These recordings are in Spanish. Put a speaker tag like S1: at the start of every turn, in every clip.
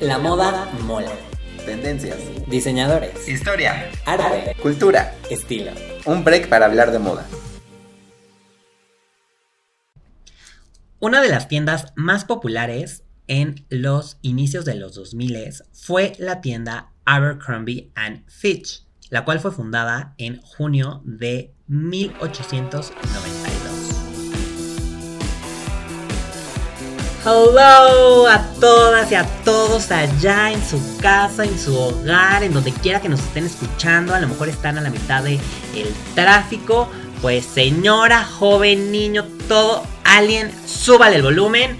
S1: La moda mola.
S2: Tendencias.
S1: Diseñadores.
S2: Historia.
S1: Arte.
S2: Cultura.
S1: Estilo.
S2: Un break para hablar de moda.
S1: Una de las tiendas más populares en los inicios de los 2000 fue la tienda Abercrombie and Fitch, la cual fue fundada en junio de 1892. Hello a todas y a todos allá en su casa, en su hogar, en donde quiera que nos estén escuchando. A lo mejor están a la mitad del el tráfico. Pues señora, joven, niño, todo, alien, súbale el volumen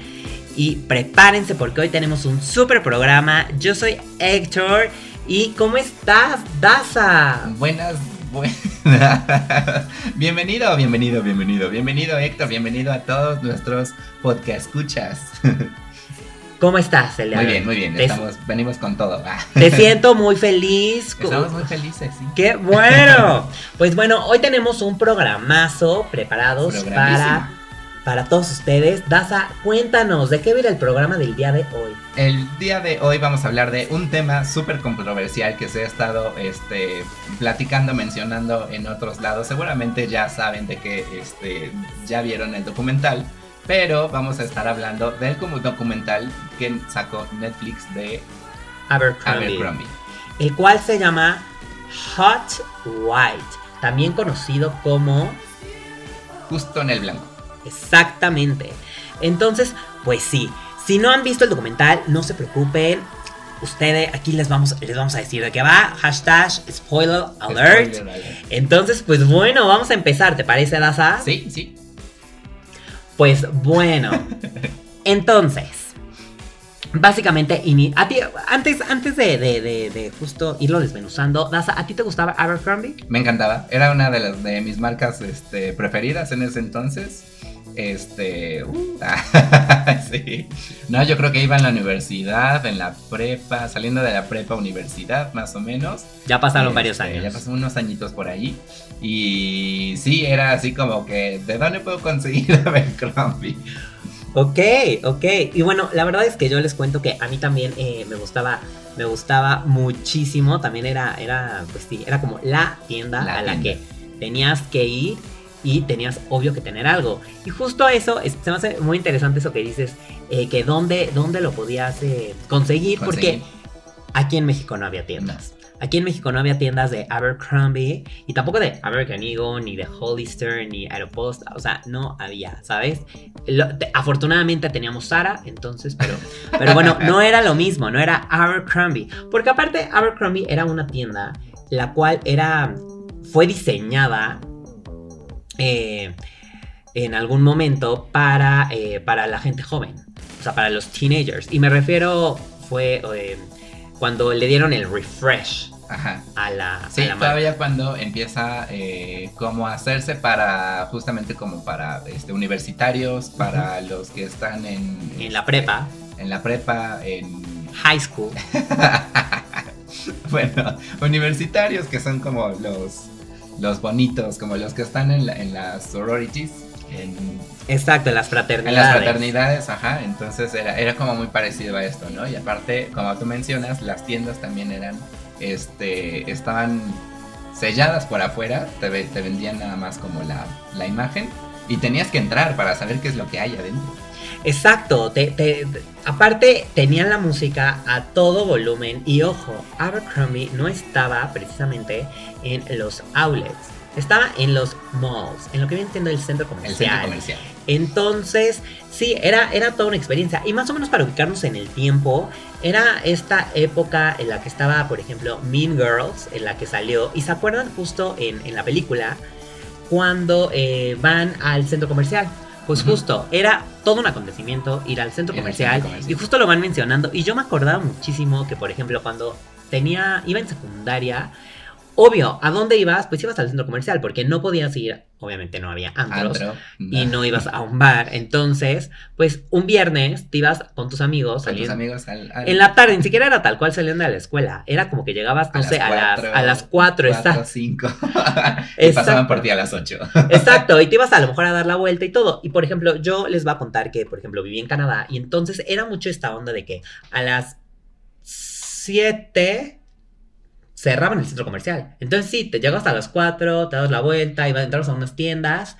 S1: y prepárense porque hoy tenemos un super programa. Yo soy Héctor y ¿cómo estás, Daza?
S2: Buenas, bienvenido, bienvenido, bienvenido, bienvenido Héctor, bienvenido a todos nuestros podcast escuchas.
S1: ¿Cómo estás, Elia?
S2: Muy bien, muy bien, estamos, venimos con todo.
S1: Te siento muy feliz.
S2: Estamos muy felices, sí.
S1: ¡Qué bueno! Pues bueno, hoy tenemos un programazo preparados para para todos ustedes. Daza, cuéntanos, ¿de qué viene el programa del día de hoy?
S2: El día de hoy vamos a hablar de un tema súper controversial que se ha estado este, platicando, mencionando en otros lados. Seguramente ya saben de que este, ya vieron el documental, pero vamos a estar hablando del documental que sacó Netflix de
S1: Abercrombie,
S2: Abercrombie.
S1: el cual se llama Hot White, también conocido como...
S2: Justo en el blanco.
S1: Exactamente. Entonces, pues sí, si no han visto el documental, no se preocupen. Ustedes, aquí les vamos, les vamos a decir de qué va. Hashtag spoiler alert. Spoiler alert. Entonces, pues bueno, vamos a empezar. ¿Te parece, Daza?
S2: Sí, sí.
S1: Pues bueno. entonces. Básicamente, a ti, antes, antes de, de, de, de, justo irlo desmenuzando, Daza, ¿a ti te gustaba Abercrombie?
S2: Me encantaba. Era una de, las, de mis marcas este, preferidas en ese entonces. Este. Uh, sí. No, yo creo que iba en la universidad, en la prepa, saliendo de la prepa universidad, más o menos.
S1: Ya pasaron varios
S2: este,
S1: años.
S2: Ya pasaron unos añitos por ahí. Y sí, era así como que, ¿de dónde puedo conseguir Abercrombie?
S1: Ok, ok. Y bueno, la verdad es que yo les cuento que a mí también eh, me gustaba, me gustaba muchísimo. También era, era, pues sí, era como la tienda
S2: La
S1: a la que tenías que ir y tenías obvio que tener algo. Y justo eso, es- se me hace muy interesante eso que dices, eh, que dónde, dónde lo podías eh, conseguir,
S2: Conseguir.
S1: porque aquí en México no había tiendas. Aquí en México no había tiendas de Abercrombie y tampoco de American Eagle, ni de Hollister, ni Aeropost. O sea, no había, ¿sabes? Lo- te- afortunadamente teníamos Sara, entonces, pero, pero bueno, no era lo mismo, no era Abercrombie. Porque aparte, Abercrombie era una tienda la cual era. fue diseñada eh, en algún momento para, eh, para la gente joven. O sea, para los teenagers. Y me refiero, fue eh, cuando le dieron el refresh
S2: Ajá.
S1: a la,
S2: Sí,
S1: a la marca.
S2: todavía cuando empieza como a hacerse para, justamente como para este, universitarios, para los que están en...
S1: En la
S2: este,
S1: prepa,
S2: En la prepa, en...
S1: high school.
S2: bueno, universitarios que son como los, los bonitos, como los que están en, la- en las sororities, en,
S1: Exacto, en las
S2: en
S1: fraternidades.
S2: las fraternidades, ajá, entonces era, era como muy parecido a esto, ¿no? Y aparte, como tú mencionas, las tiendas también eran, este, estaban selladas por afuera, te, te vendían nada más como la, la imagen y tenías que entrar para saber qué es lo que hay adentro.
S1: Exacto, te- te- te- aparte tenían la música a todo volumen y ojo, Abercrombie no estaba precisamente en los outlets, estaba en los malls, en lo que viene siendo el centro
S2: El
S1: comercial.
S2: centro comercial.
S1: Entonces, sí, era, era toda una experiencia. Y más o menos para ubicarnos en el tiempo, era esta época en la que estaba, por ejemplo, Mean Girls, en la que salió. Y se acuerdan justo en, en la película, cuando eh, van al centro comercial. Pues justo, era todo un acontecimiento ir al comercial,
S2: centro comercial.
S1: y justo lo van mencionando. Y yo me acordaba muchísimo que, por ejemplo, cuando tenía, iba en secundaria, obvio, ¿a dónde ibas? Pues ibas al centro comercial, porque no podías ir, obviamente no había antros,
S2: Antro,
S1: y no ibas a un bar. Entonces, pues un viernes te ibas con tus amigos
S2: con tus amigos al, al-
S1: en la tarde, ni siquiera era tal cual saliendo de la escuela. Era como que llegabas, no
S2: a
S1: sé,
S2: las
S1: a las,
S2: cuatro,
S1: a las 4,
S2: cuatro,
S1: exacto.
S2: cinco. y
S1: Exacto.
S2: pasaban por ti a las 8.
S1: Exacto, y te ibas a lo mejor a dar la vuelta y todo. Y por ejemplo, yo les voy a contar que, por ejemplo, viví en Canadá y entonces era mucho esta onda de que a las 7 cerraban el centro comercial. Entonces sí, te llegas a las 4, te das la vuelta y vas a entrar a unas tiendas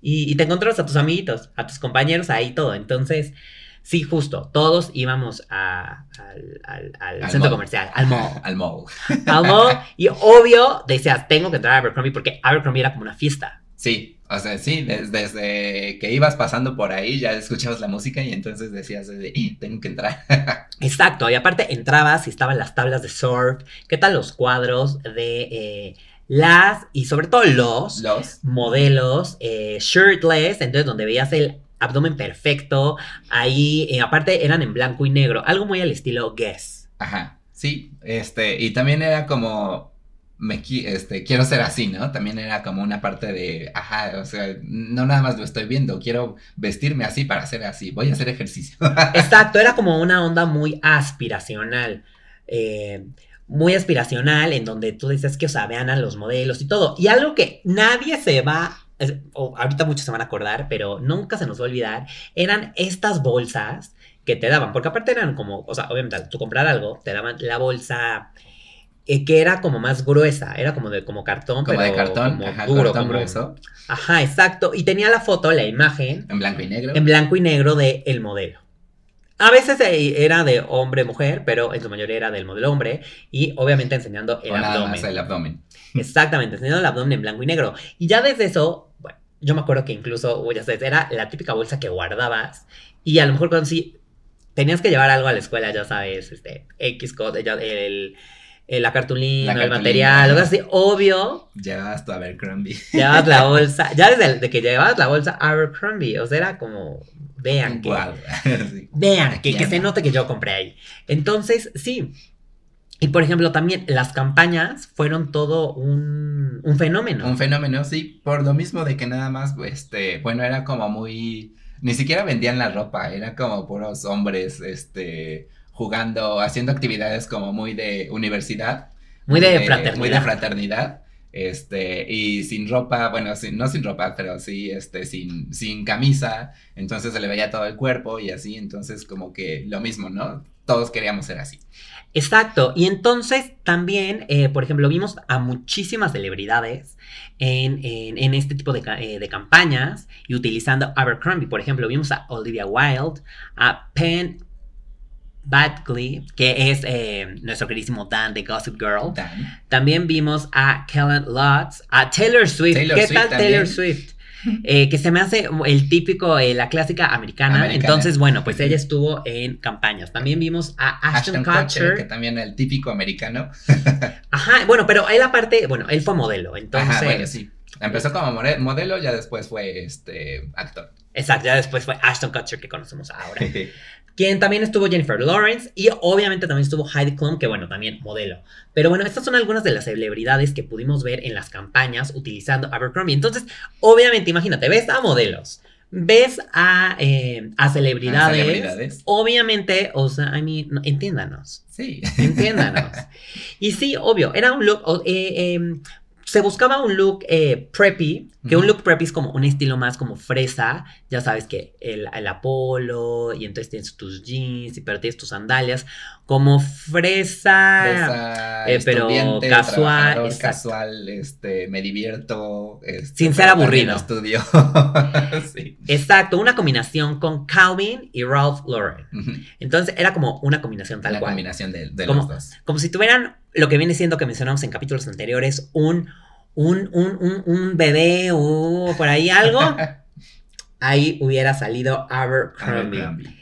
S1: y, y te encuentras a tus amiguitos, a tus compañeros ahí todo. Entonces, sí, justo, todos íbamos a- al, al- al
S2: Al
S1: centro
S2: mall.
S1: comercial, al mall.
S2: Al mall.
S1: Al mall. Y obvio, decías, tengo que entrar a Abercrombie porque Abercrombie era como una fiesta.
S2: Sí, o sea, sí, des- desde que ibas pasando por ahí ya escuchabas la música y entonces decías, de, "Ih, tengo que entrar.
S1: Exacto, y aparte entrabas y estaban las tablas de surf, qué tal los cuadros de eh, las y sobre todo los
S2: Los.
S1: modelos eh, shirtless, entonces donde veías el abdomen perfecto, ahí eh, aparte eran en blanco y negro, algo muy al estilo Guess.
S2: Ajá, sí, este, y también era como, me, este, quiero ser así, ¿no? También era como una parte de, ajá, o sea, no nada más lo estoy viendo, quiero vestirme así para ser así, voy a hacer ejercicio.
S1: Exacto, era como una onda muy aspiracional. eh, muy aspiracional, en donde tú dices que, o sea, vean a los modelos y todo. Y algo que nadie se va, es- o ahorita muchos se van a acordar, pero nunca se nos va a olvidar, eran estas bolsas que te daban, porque aparte eran como, o sea, obviamente tú comprar algo, te daban la bolsa que era como más gruesa, era como de como cartón,
S2: como
S1: pero
S2: de cartón,
S1: como
S2: ajá,
S1: duro,
S2: cartón
S1: como-
S2: grueso,
S1: Ajá, exacto, y tenía la foto, la imagen
S2: en blanco y negro.
S1: en blanco y negro de el modelo. A veces eh, era de hombre-mujer, pero en su mayoría era del modelo hombre y obviamente enseñando el
S2: o nada
S1: abdomen.
S2: más el abdomen.
S1: Exactamente, enseñando el abdomen en blanco y negro. Y ya desde eso, bueno, yo me acuerdo que incluso, ya sabes, era la típica bolsa que guardabas y a lo mejor cuando sí tenías que llevar algo a la escuela, ya sabes, este, X code, ya- el, el- la cartulina,
S2: La
S1: el
S2: cartulina.
S1: material, algo así, obvio,
S2: Llevabas tu Abercrombie.
S1: llevabas la bolsa, ya desde el- de que llevabas la bolsa Abercrombie, o sea, era como, vean que...
S2: Sí.
S1: Vean, que, que se note que yo compré ahí. Entonces, sí. Y por ejemplo, también las campañas fueron todo un, un fenómeno.
S2: Un fenómeno, sí, por lo mismo de que nada más, este, bueno, era como muy, ni siquiera vendían la ropa, era como puros hombres, este, jugando, haciendo actividades como muy de universidad.
S1: muy de fraternidad.
S2: Muy de fraternidad, este, y sin ropa, bueno, sin, no sin ropa, pero sí, este, sin, sin camisa, entonces se le veía todo el cuerpo y así, entonces como que lo mismo, ¿no? Todos queríamos ser así.
S1: Exacto. Y entonces también, eh, por ejemplo, vimos a muchísimas celebridades en, en- en este tipo de, eh, de campañas y utilizando Abercrombie. Por ejemplo, vimos a Olivia Wilde, a Penn Badgley, que es eh, nuestro queridísimo Dan de Gossip Girl.
S2: Dan.
S1: También vimos a Kellen Lutz, a Taylor Swift.
S2: Taylor
S1: ¿Qué
S2: Swift
S1: tal
S2: también.
S1: Taylor Swift? Eh, que se me hace el típico, eh, la clásica americana.
S2: Americana.
S1: Entonces, bueno, pues ella estuvo en campañas. También vimos a Ashton,
S2: Ashton Kutcher,
S1: Kutcher.
S2: que también el típico americano.
S1: Ajá, bueno, pero él aparte, bueno, él fue modelo. Entonces,
S2: Ajá, bueno, sí. Empezó como modelo, ya después fue este actor.
S1: exacto, ya después fue Ashton Kutcher que conocemos ahora. Quien también estuvo Jennifer Lawrence y obviamente también estuvo Heidi Klum, que bueno, también modelo. Pero bueno, estas son algunas de las celebridades que pudimos ver en las campañas utilizando Abercrombie. Entonces, obviamente, imagínate, ves a modelos, ves a, eh, a celebridades.
S2: A celebridades.
S1: Obviamente, o sea, I mean, no, entiéndanos,
S2: Sí.
S1: entiéndanos. y sí, obvio, era un look, eh, em, se buscaba un look eh, preppy, que un look preppy es como un estilo más como fresa, ya sabes que el, el Apolo, y entonces tienes tus jeans, y pero tienes tus sandalias, como fresa,
S2: Fresa,
S1: eh, pero casual,
S2: casual, este, me divierto. este,
S1: Sin ser aburrido.
S2: Estudio. sí.
S1: exacto, una combinación con Calvin y Ralph Lauren. Entonces era como una combinación tal
S2: La
S1: cual.
S2: combinación de, de
S1: Como-
S2: los dos.
S1: Como si tuvieran lo que viene siendo que mencionamos en capítulos anteriores, un, un, un, un, un bebé o por ahí algo, ahí hubiera salido Abercrombie.
S2: Abercrombie.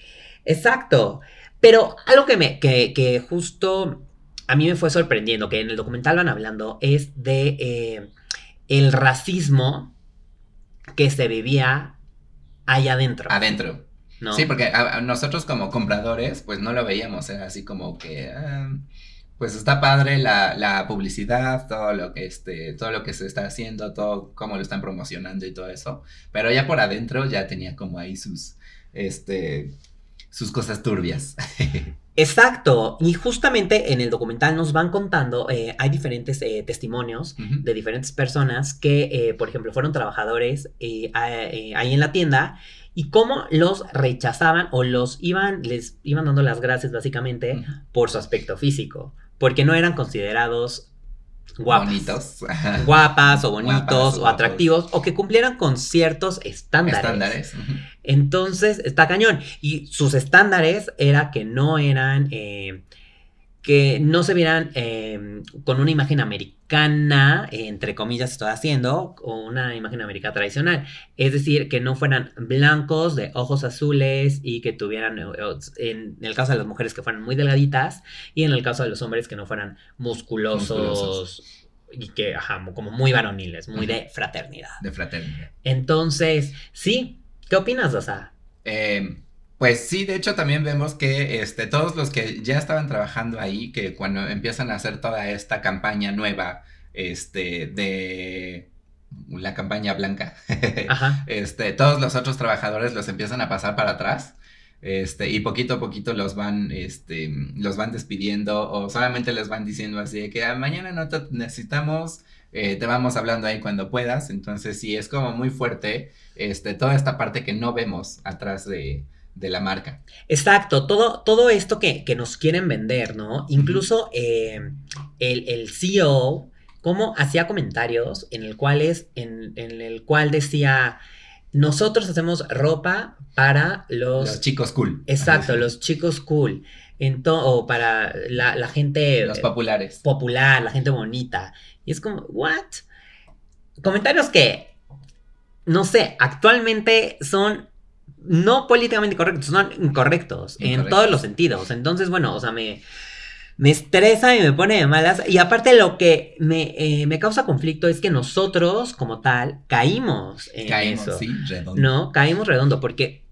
S1: Exacto. Pero algo que me, que, que justo a mí me fue sorprendiendo, que en el documental van hablando, es de eh, el racismo que se vivía allá adentro.
S2: Adentro.
S1: ¿no?
S2: Sí, porque a- a nosotros como compradores, pues no lo veíamos, era así como que, ah, pues está padre la, la publicidad, todo lo que este, todo lo que se está haciendo, todo cómo lo están promocionando y todo eso, pero ya por adentro ya tenía como ahí sus, este, sus cosas turbias.
S1: Exacto. Y justamente en el documental nos van contando, eh, hay diferentes eh, testimonios de diferentes personas que, eh, por ejemplo, fueron trabajadores eh, eh, ahí en la tienda y cómo los rechazaban o los iban, les iban dando las gracias básicamente por su aspecto físico, porque no eran considerados guapas.
S2: Bonitos.
S1: Guapas o bonitos
S2: Guapas o
S1: atractivos o que cumplieran con ciertos estándares.
S2: Estándares.
S1: Entonces, está cañón. Y sus estándares era que no eran, eh, que no se vieran eh, con una imagen americana, eh, entre comillas estoy haciendo, o una imagen americana tradicional. Es decir, que no fueran blancos, de ojos azules y que tuvieran, eh, en el caso de las mujeres, que fueran muy delgaditas y en el caso de los hombres, que no fueran musculosos.
S2: Musculosos.
S1: Y que, ajá, como muy varoniles, muy de fraternidad.
S2: De fraternidad.
S1: Entonces, sí, ¿qué opinas, Osa?
S2: Eh, pues sí, de hecho también vemos que este, todos los que ya estaban trabajando ahí, que cuando empiezan a hacer toda esta campaña nueva, este, de la campaña blanca,
S1: Ajá.
S2: este, todos los otros trabajadores los empiezan a pasar para atrás. Este, y poquito a poquito los van, este, los van despidiendo o solamente les van diciendo así de que "Ah, mañana no te necesitamos, eh, te vamos hablando ahí cuando puedas. Entonces sí, es como muy fuerte, este, toda esta parte que no vemos atrás de, de la marca.
S1: Exacto, todo, todo esto que, que nos quieren vender, ¿no? Incluso eh, el, el CEO, como hacía comentarios en el cual es, en, en el cual decía, nosotros hacemos ropa para los,
S2: Los chicos cool.
S1: exacto, los chicos cool, ento- o para la, la gente
S2: Los populares.
S1: popular, la gente bonita. Y es como, ¿what? Comentarios que, no sé, actualmente son no políticamente correctos, son incorrectos, en todos los sentidos. Entonces, bueno, o sea, me, me estresa y me pone de malas. Y aparte lo que me, eh, me causa conflicto es que nosotros, como tal, caímos en
S2: Caímos,
S1: eso.
S2: sí, redondo.
S1: No, caímos redondo porque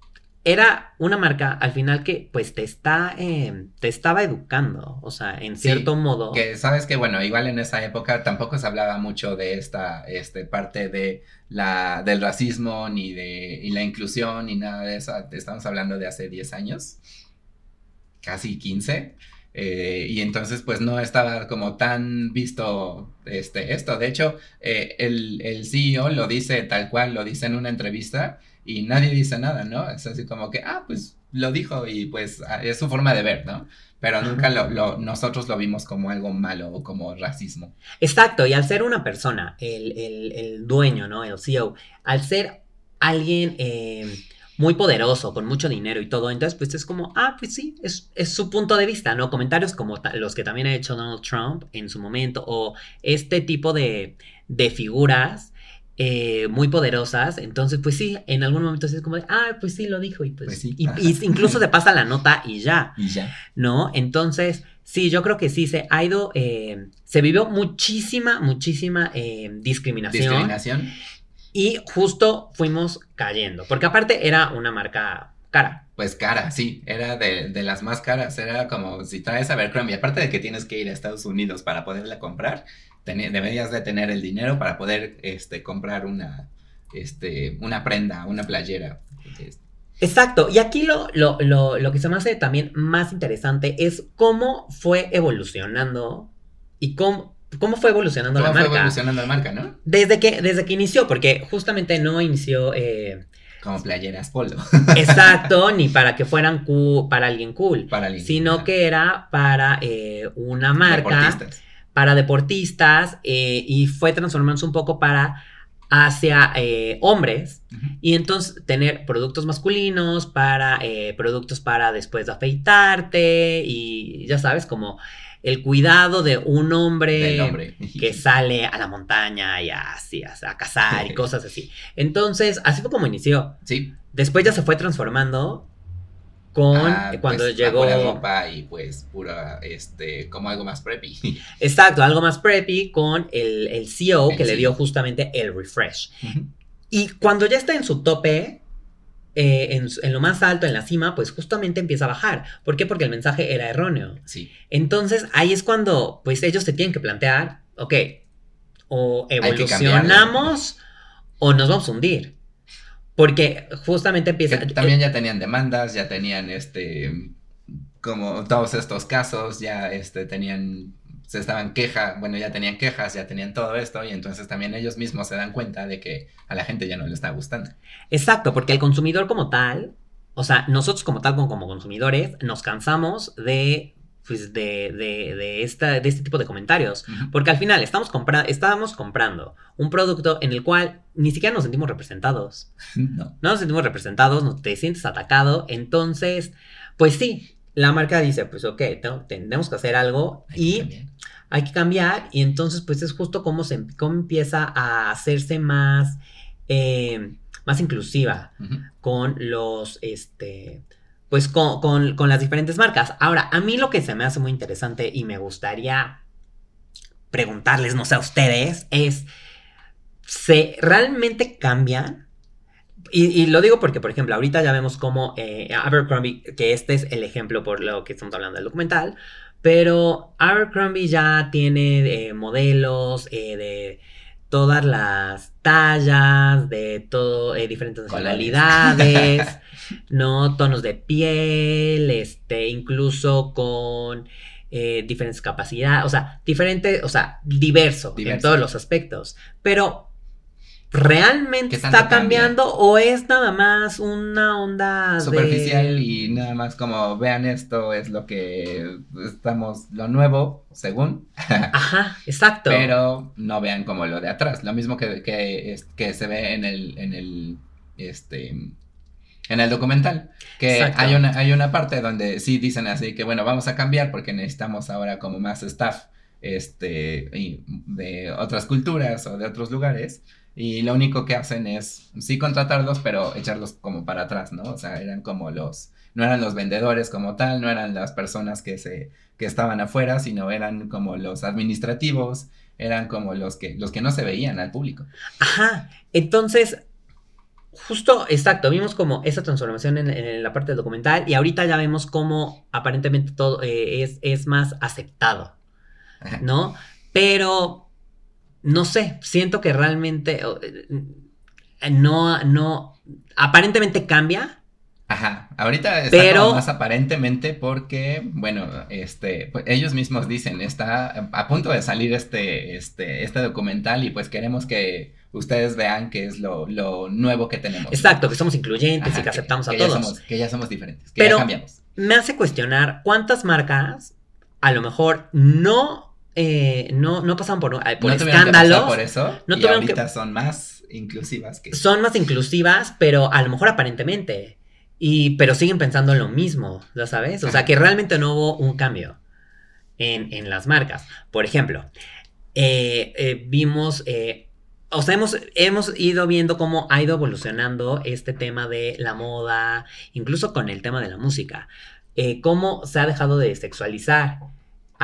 S1: era una marca al final que pues te está eh, te estaba educando, o sea, en
S2: Sí,
S1: cierto modo.
S2: Que sabes que, bueno, igual en esa época tampoco se hablaba mucho de esta este, parte de la, del racismo, ni de y la inclusión, ni nada de eso. Estamos hablando de hace 10 años, casi 15. eh, y entonces, pues no estaba como tan visto este, esto. De hecho, eh, el, el CEO lo dice tal cual, lo dice en una entrevista y nadie dice nada, ¿no? Es así como que, ah, pues lo dijo y pues es su forma de ver, ¿no? Pero nunca lo, lo- nosotros lo vimos como algo malo o como racismo.
S1: Exacto, y al ser una persona, el, el- el dueño, ¿no? El CEO, al ser alguien eh, muy poderoso, con mucho dinero y todo, entonces pues es como, ah, pues sí, es, es su punto de vista, ¿no? Comentarios como los que también ha hecho Donald Trump en su momento, o este tipo de, de figuras. Eh, muy poderosas, entonces pues sí, en algún momento es como de, ah, pues sí lo dijo y pues,
S2: Pues sí,
S1: y, y incluso te pasa la nota y ya,
S2: Y ya.
S1: ¿no? Entonces, sí, yo creo que sí, se ha ido, eh, se vivió muchísima, muchísima eh, discriminación,
S2: Discriminación.
S1: y justo fuimos cayendo, porque aparte era una marca cara.
S2: Pues cara, sí, era de, de las más caras, era como si traes a Abercrombie, aparte de que tienes que ir a Estados Unidos para poderla comprar, deberías de tener el dinero para poder este, comprar una, este, una prenda, una playera.
S1: Exacto, y aquí lo, lo, lo, lo que se me hace también más interesante es cómo fue evolucionando y cómo, cómo fue evolucionando
S2: ¿Cómo
S1: la
S2: fue
S1: marca.
S2: evolucionando la marca, no?
S1: Desde que, desde que inició, porque justamente no inició eh,
S2: Como playeras polo.
S1: exacto ni para que fueran cool, para alguien cool,
S2: para el-
S1: sino que era para eh, una marca,
S2: Deportistas.
S1: Para deportistas, eh, y fue transformándose un poco para hacia eh, hombres, y entonces tener productos masculinos para eh, productos para después de afeitarte, y ya sabes, como el cuidado de un hombre. que sale a la montaña y así, a, a cazar y cosas así. Entonces, así fue como inició.
S2: Sí.
S1: Después ya se fue transformando con
S2: Ah,
S1: cuando
S2: pues,
S1: llegó.
S2: pura ropa y pues pura, este, como algo más preppy.
S1: Exacto, algo más preppy con el, el CEO
S2: El
S1: que le dio justamente el refresh. Y cuando ya está en su tope, eh, en, en lo más alto, en la cima, pues justamente empieza a bajar. ¿Por qué? Porque el mensaje era erróneo.
S2: Sí.
S1: Entonces ahí es cuando pues ellos se tienen que plantear, ok, o evolucionamos o nos vamos a hundir. Porque justamente empieza...
S2: Que también ya tenían demandas, ya tenían este como todos estos casos, ya este tenían se estaban queja, bueno, ya tenían quejas, ya tenían todo esto y entonces también ellos mismos se dan cuenta de que a la gente ya no le está gustando.
S1: Exacto, porque el consumidor como tal, o sea, nosotros como tal, como, como consumidores, nos cansamos de, pues, de, de, de, esta, de este tipo de comentarios.
S2: Ujú.
S1: Porque al final estamos compra estábamos comprando un producto en el cual ni siquiera nos sentimos representados.
S2: No.
S1: No nos sentimos representados, no te sientes atacado. Entonces, pues sí, la marca dice, pues ok, tengo- tenemos que hacer algo
S2: Hay
S1: y hay que cambiar. Y entonces, pues es justo como, se, cómo empieza a hacerse más, eh, más inclusiva con los, este, pues con, con- con las diferentes marcas. Ahora, a mí lo que se me hace muy interesante y me gustaría preguntarles, no sé a ustedes, es, ¿se realmente cambian? Y, lo digo porque, por ejemplo, ahorita ya vemos cómo eh, Abercrombie, que este es el ejemplo por lo que estamos hablando del documental, pero Abercrombie ya tiene eh, modelos eh, de todas las tallas, de todo, eh, diferentes nacionalidades, ¿no? Tonos de piel, este, incluso con eh, diferentes capacidades, o sea, diferente, o sea, diverso, en todos los aspectos. Pero, ¿realmente
S2: ¿Qué tanto
S1: está
S2: cambia?
S1: cambiando o es nada más una onda de-
S2: Superficial y nada más como vean esto es lo que estamos, lo nuevo, según,
S1: Ajá, exacto.
S2: pero no vean como lo de atrás. Lo mismo que, que, se ve en el, en el, este, en el documental. Que
S1: Exacto.
S2: hay una, hay una parte donde sí dicen así que bueno, vamos a cambiar porque necesitamos ahora como más staff, este, y de otras culturas o de otros lugares. Y lo único que hacen es sí contratarlos, pero echarlos como para atrás, ¿no? O sea, eran como los, no eran los vendedores como tal, no eran las personas que se, que estaban afuera, sino eran como los administrativos, eran como los que, los que no se veían al público.
S1: Ajá, entonces, justo, exacto, vimos como esa transformación en, en la parte del documental y ahorita ya vemos cómo aparentemente todo eh, es, es más aceptado,
S2: Ajá.
S1: ¿no? Pero, no sé, siento que realmente eh, no, no, aparentemente cambia,
S2: Ajá, ahorita está
S1: Pero-
S2: como más aparentemente porque, bueno, este, pues ellos mismos dicen, está a punto de salir este, este, este documental y pues queremos que ustedes vean qué es lo, lo nuevo que tenemos.
S1: exacto, que somos incluyentes
S2: Ajá,
S1: y que aceptamos a
S2: que ya
S1: todos.
S2: somos- que ya somos diferentes, que
S1: Pero-
S2: ya cambiamos.
S1: me hace cuestionar cuántas marcas a lo mejor no, eh, no, no pasan por, eh, por
S2: no tuvieron que
S1: escándalos.
S2: por eso
S1: no
S2: y
S1: tuvieron
S2: ahorita
S1: que-
S2: son más inclusivas que...
S1: son más inclusivas, pero a lo mejor aparentemente. Y, pero siguen pensando en lo mismo, ¿ya sabes? O sea, que realmente no hubo un cambio en, en las marcas. Por ejemplo, eh, eh, vimos, eh, o sea, hemos, hemos ido viendo cómo ha ido evolucionando este tema de la moda, incluso con el tema de la música. Cómo se ha dejado de sexualizar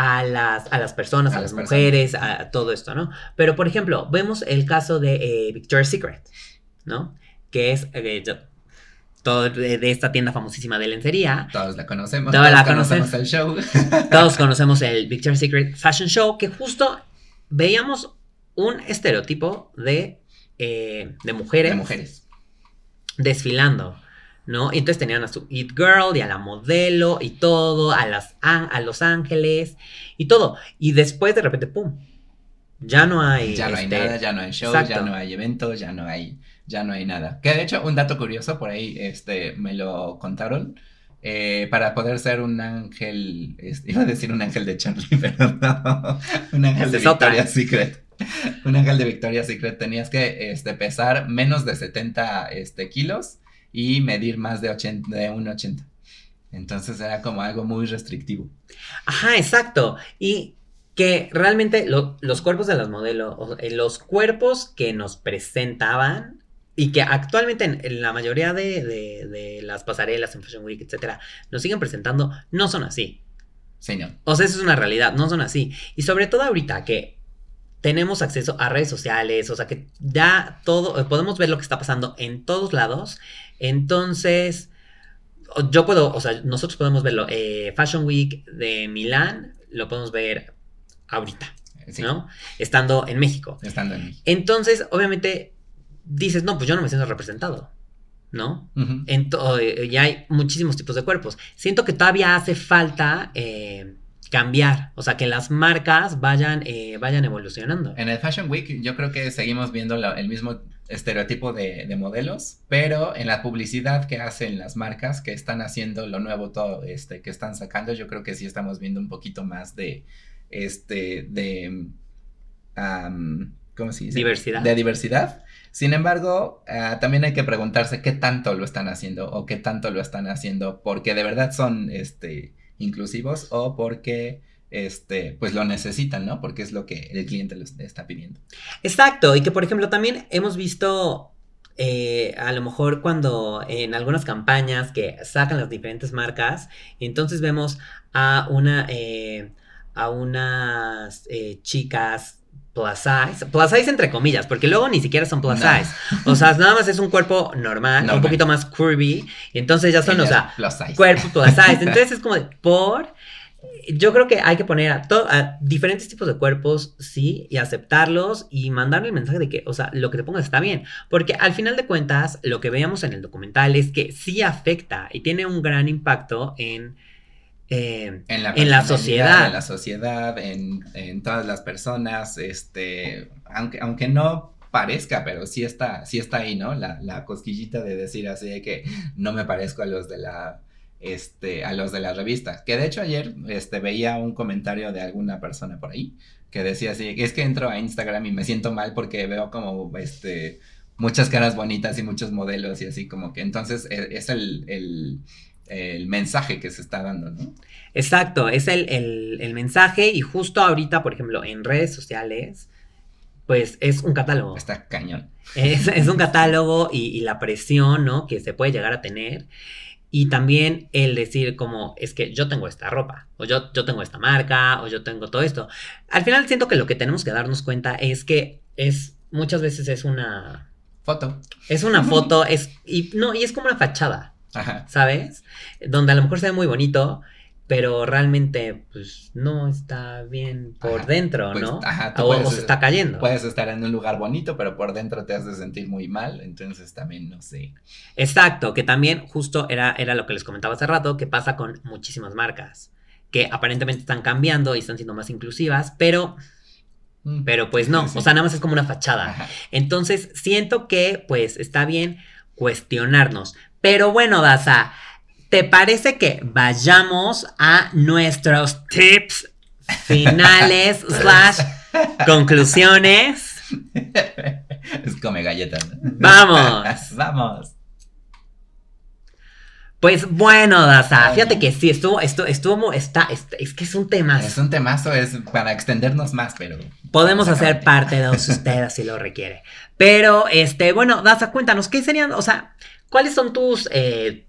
S1: a las, a las personas, a,
S2: A
S1: las
S2: las
S1: mujeres, a, todo esto, ¿no? Pero, por ejemplo, vemos el caso de eh, Victoria's Secret, ¿no? Que es eh, todo de, de esta tienda famosísima de lencería.
S2: Todos la conocemos,
S1: Todos
S2: todos
S1: la
S2: conocemos el show.
S1: Todos conocemos el Victoria's Secret Fashion Show, que justo veíamos un estereotipo de, eh, de mujeres
S2: de mujeres.
S1: desfilando, ¿no? Y entonces tenían a su It Girl y a la modelo y todo, a, las, a Los Ángeles y todo. Y después de repente, ¡pum! Ya no hay...
S2: Ya no hay
S1: este,
S2: nada, ya no hay show,
S1: exacto.
S2: ya no hay eventos, ya no hay, ya no hay nada. Que de hecho, un dato curioso, por ahí este, me lo contaron. eh, para poder ser un ángel, este, iba a decir un ángel de Charlie, pero no, un ángel de. Victoria's Secret. Un ángel de Victoria's Secret tenías que este, pesar menos de 70 este, kilos y medir más de, 80, de 1,80. Entonces era como algo muy restrictivo.
S1: Ajá, exacto. Y que realmente lo- los cuerpos de las modelos, eh, los cuerpos que nos presentaban y que actualmente en, en la mayoría de, de- de las pasarelas en Fashion Week, etcétera, nos siguen presentando, no son así.
S2: Sí, no.
S1: O sea, eso es una realidad, no son así. Y sobre todo ahorita que tenemos acceso a redes sociales, o sea que ya todo, eh, podemos ver lo que está pasando en todos lados. Entonces, yo puedo, o sea, nosotros podemos verlo. eh, Fashion Week de Milán, lo podemos ver ahorita,
S2: Sí,
S1: ¿no? Estando en México.
S2: estando en México.
S1: Entonces, obviamente, dices, no, pues yo no me siento representado, ¿no?
S2: Ujú.
S1: En to- eh, ya hay muchísimos tipos de cuerpos. Siento que todavía hace falta eh, cambiar, o sea, que las marcas vayan, eh, vayan evolucionando.
S2: En el Fashion Week yo creo que seguimos viendo la- el mismo estereotipo de, de modelos, pero en la publicidad que hacen las marcas, que están haciendo lo nuevo todo, este, que están sacando, yo creo que sí estamos viendo un poquito más de, este, de, am, ¿cómo se dice?
S1: Diversidad.
S2: De diversidad. Sin embargo, ah, también hay que preguntarse qué tanto lo están haciendo o qué tanto lo están haciendo porque de verdad son, este, inclusivos o porque este, pues lo necesitan, ¿no? Porque es lo que el cliente les está pidiendo.
S1: Exacto, y que por ejemplo también hemos visto eh, a lo mejor cuando en algunas campañas que sacan las diferentes marcas, entonces vemos a una eh, a unas eh, chicas plus size, plus size entre comillas, porque luego ni siquiera son plus
S2: No.
S1: size, o sea, nada más es un cuerpo normal, un poquito más curvy, y entonces ya son, o sea,
S2: Plus size.
S1: cuerpo plus size. Entonces es como de por. Yo creo que hay que poner a, a diferentes tipos de cuerpos, sí, y aceptarlos y mandarle el mensaje de que, o sea, lo que te pongas está bien. Porque al final de cuentas, lo que veíamos en el documental es que sí afecta y tiene un gran impacto en. Eh,
S2: en la,
S1: en la
S2: personalidad,
S1: sociedad.
S2: En la sociedad, en, en todas las personas, este, aunque, aunque no parezca, pero sí está, sí está ahí, ¿no? La, la cosquillita de decir así de que no me parezco a los de la, este, a los de la revista. Que de hecho ayer, este, veía un comentario de alguna persona por ahí que decía así, es que entro a Instagram y me siento mal porque veo como, este, muchas caras bonitas y muchos modelos y así como que entonces e- es el, el, el mensaje que se está dando, ¿no?
S1: exacto, es el, el- el mensaje y justo ahorita, por ejemplo, en redes sociales, pues es un catálogo.
S2: Está cañón.
S1: Es, es un catálogo y, y la presión, ¿no? Que se puede llegar a tener. Y también el decir como, es que yo tengo esta ropa, o yo, yo tengo esta marca, o yo tengo todo esto. Al final siento que lo que tenemos que darnos cuenta es que es, muchas veces es una,
S2: Foto.
S1: es una foto, es, y no, y es como una fachada,
S2: Ajá.
S1: ¿sabes? Donde a lo mejor se ve muy bonito, pero realmente, pues, no está bien por
S2: Ajá,
S1: dentro,
S2: pues,
S1: ¿no?
S2: ajá,
S1: o,
S2: puedes-
S1: o se está cayendo.
S2: Puedes estar en un lugar bonito, pero por dentro te hace sentir muy mal, entonces también no sé.
S1: Exacto, que también justo era, era lo que les comentaba hace rato, que pasa con muchísimas marcas, que aparentemente están cambiando y están siendo más inclusivas, pero,
S2: Mm.
S1: pero pues no,
S2: Sí, sí.
S1: o sea, nada más es como una fachada.
S2: Ajá.
S1: Entonces, siento que pues está bien cuestionarnos. Pero bueno, Daza, ¿te parece que vayamos a nuestros tips finales slash conclusiones?
S2: es come galletas.
S1: Vamos.
S2: Vamos.
S1: Pues bueno, Daza,
S2: Ay,
S1: fíjate que sí, estuvo, esto, estuvo, mo- está, est- es que es un tema.
S2: Es un temazo, es para extendernos más, pero.
S1: Podemos hacer parte de ustedes si lo requiere. Pero, este, bueno, Daza, cuéntanos, ¿qué serían, o sea, cuáles son tus, eh,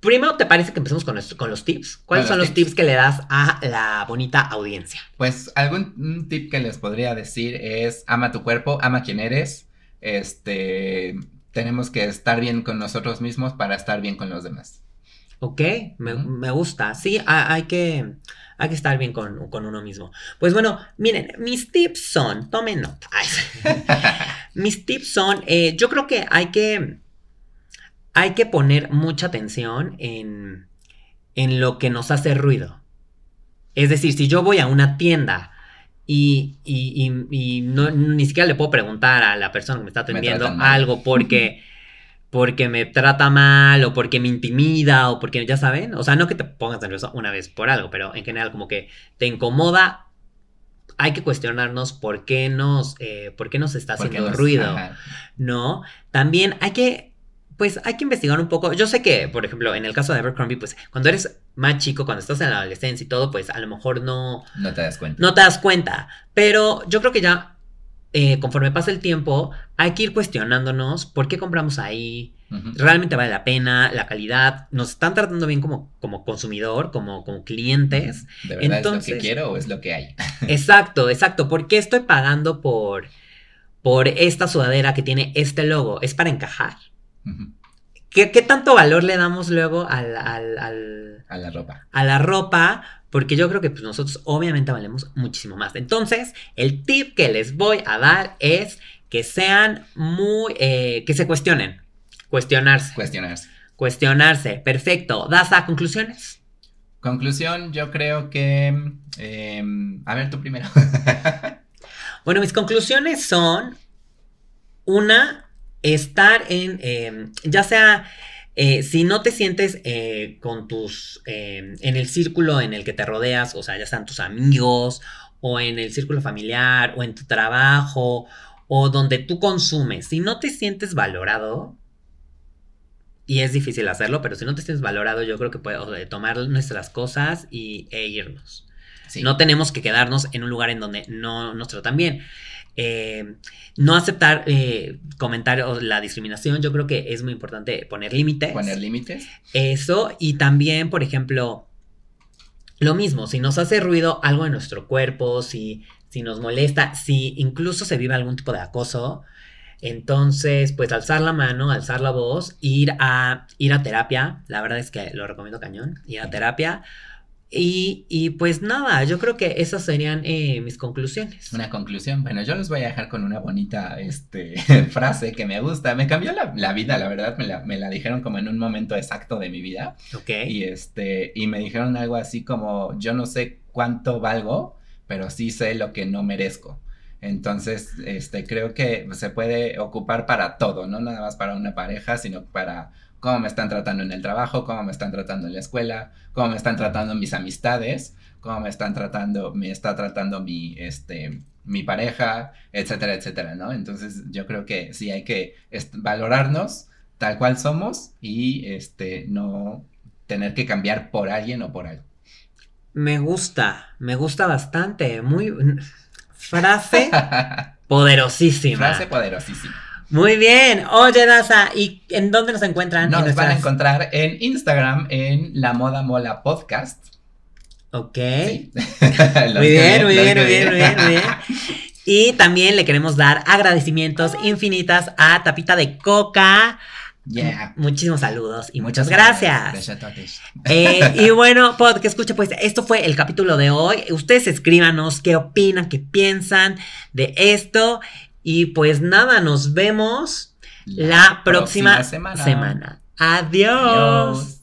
S1: primero, ¿te parece que empecemos con, nuestro- con los tips? ¿Cuáles son
S2: los
S1: los tips. que le das a la bonita audiencia?
S2: Pues algún tip que les podría decir es ama tu cuerpo, ama quien eres. Este, tenemos que estar bien con nosotros mismos para estar bien con los demás.
S1: Ok, me,
S2: Ujú.
S1: me gusta. Sí, ha- hay que, hay que estar bien con, con uno mismo. Pues bueno, miren, mis tips son, tomen nota. Mis tips son, eh, yo creo que hay que, hay que poner mucha atención en, en lo que nos hace ruido. Es decir, si yo voy a una tienda y, y- y- y no, ni siquiera le puedo preguntar a la persona que me está atendiendo algo porque, porque me trata mal o porque me intimida o porque, ya saben, o sea, no que te pongas nervioso una vez por algo, pero en general como que te incomoda, hay que cuestionarnos por qué nos, eh, por qué nos está haciendo
S2: nos-
S1: ruido.
S2: ajá.
S1: ¿no? También hay que, pues hay que investigar un poco. Yo sé que, por ejemplo, en el caso de Abercrombie, pues cuando eres más chico, cuando estás en la adolescencia y todo, pues a lo mejor no,
S2: No te das cuenta.
S1: no te das cuenta. Pero yo creo que ya, eh, conforme pasa el tiempo, hay que ir cuestionándonos por qué compramos ahí. Realmente vale la pena, la calidad, nos están tratando bien como, como consumidor, como, como clientes.
S2: ¿De verdad es lo
S1: Entonces-
S2: que quiero o es lo que hay?
S1: Exacto, exacto. ¿Por qué estoy pagando por, por esta sudadera que tiene este logo? ¿Es para encajar? ¿Qué, qué tanto valor le damos luego al, al- al-
S2: A la ropa.
S1: a la ropa? Porque yo creo que pues, nosotros obviamente valemos muchísimo más. Entonces, el tip que les voy a dar es que sean muy... eh, que se cuestionen. Cuestionarse.
S2: Cuestionarse.
S1: Cuestionarse. Perfecto. ¿Das a conclusiones?
S2: Conclusión, yo creo que... em, a ver, tú primero.
S1: Bueno, mis conclusiones son una, estar en, eh, ya sea, eh, si no te sientes eh, con tus, eh, en el círculo en el que te rodeas, o sea, ya sean tus amigos, o en el círculo familiar, o en tu trabajo, o donde tú consumes, si no te sientes valorado, y es difícil hacerlo, pero si no te sientes valorado, yo creo que puedes tomar nuestras cosas y, e irnos.
S2: Sí.
S1: No tenemos que quedarnos en un lugar en donde no nos tratan bien. Eh, no aceptar eh, comentarios, la discriminación, yo creo que es muy importante poner límites.
S2: Poner límites.
S1: Eso, y también, por ejemplo, lo mismo, si nos hace ruido algo en nuestro cuerpo, si, si nos molesta, si incluso se vive algún tipo de acoso, entonces, pues alzar la mano, alzar la voz, ir a, ir a terapia, la verdad es que lo recomiendo cañón, ir a terapia. Y, y pues nada, yo creo que esas serían eh, mis conclusiones.
S2: Una conclusión. Bueno, yo los voy a dejar con una bonita este, frase que me gusta. Me cambió la, la vida, la verdad. Me la, me la dijeron como en un momento exacto de mi vida.
S1: Ok.
S2: Y, este, y me dijeron algo así como, yo no sé cuánto valgo, pero sí sé lo que no merezco. Entonces, este, creo que se puede ocupar para todo, no nada más para una pareja, sino para cómo me están tratando en el trabajo, cómo me están tratando en la escuela, cómo me están tratando mis amistades, cómo me están tratando, me está tratando mi, este, mi pareja, etcétera, etcétera, ¿no? Entonces, yo creo que sí hay que valorarnos tal cual somos y, este, no tener que cambiar por alguien o por algo.
S1: Me gusta, me gusta bastante. Muy. Frase poderosísima.
S2: Frase poderosísima.
S1: Muy bien. Oye, Daza, ¿y en dónde nos encuentran?
S2: Nos
S1: en
S2: van a encontrar en Instagram en La Moda Mola Podcast.
S1: Ok.
S2: Sí.
S1: Muy bien, muy bien, muy bien, muy bien, muy bien. Y también le queremos dar agradecimientos infinitas a Tapita de Coca.
S2: Yeah.
S1: Muchísimos saludos y muchas
S2: Muchas
S1: gracias.
S2: Bechatotes.
S1: Eh, y bueno, pod que escucha, pues esto fue el capítulo de hoy. Ustedes escríbanos qué opinan, qué piensan de esto. Y pues nada, nos vemos la próxima,
S2: semana.
S1: semana. Adiós.
S2: Adiós.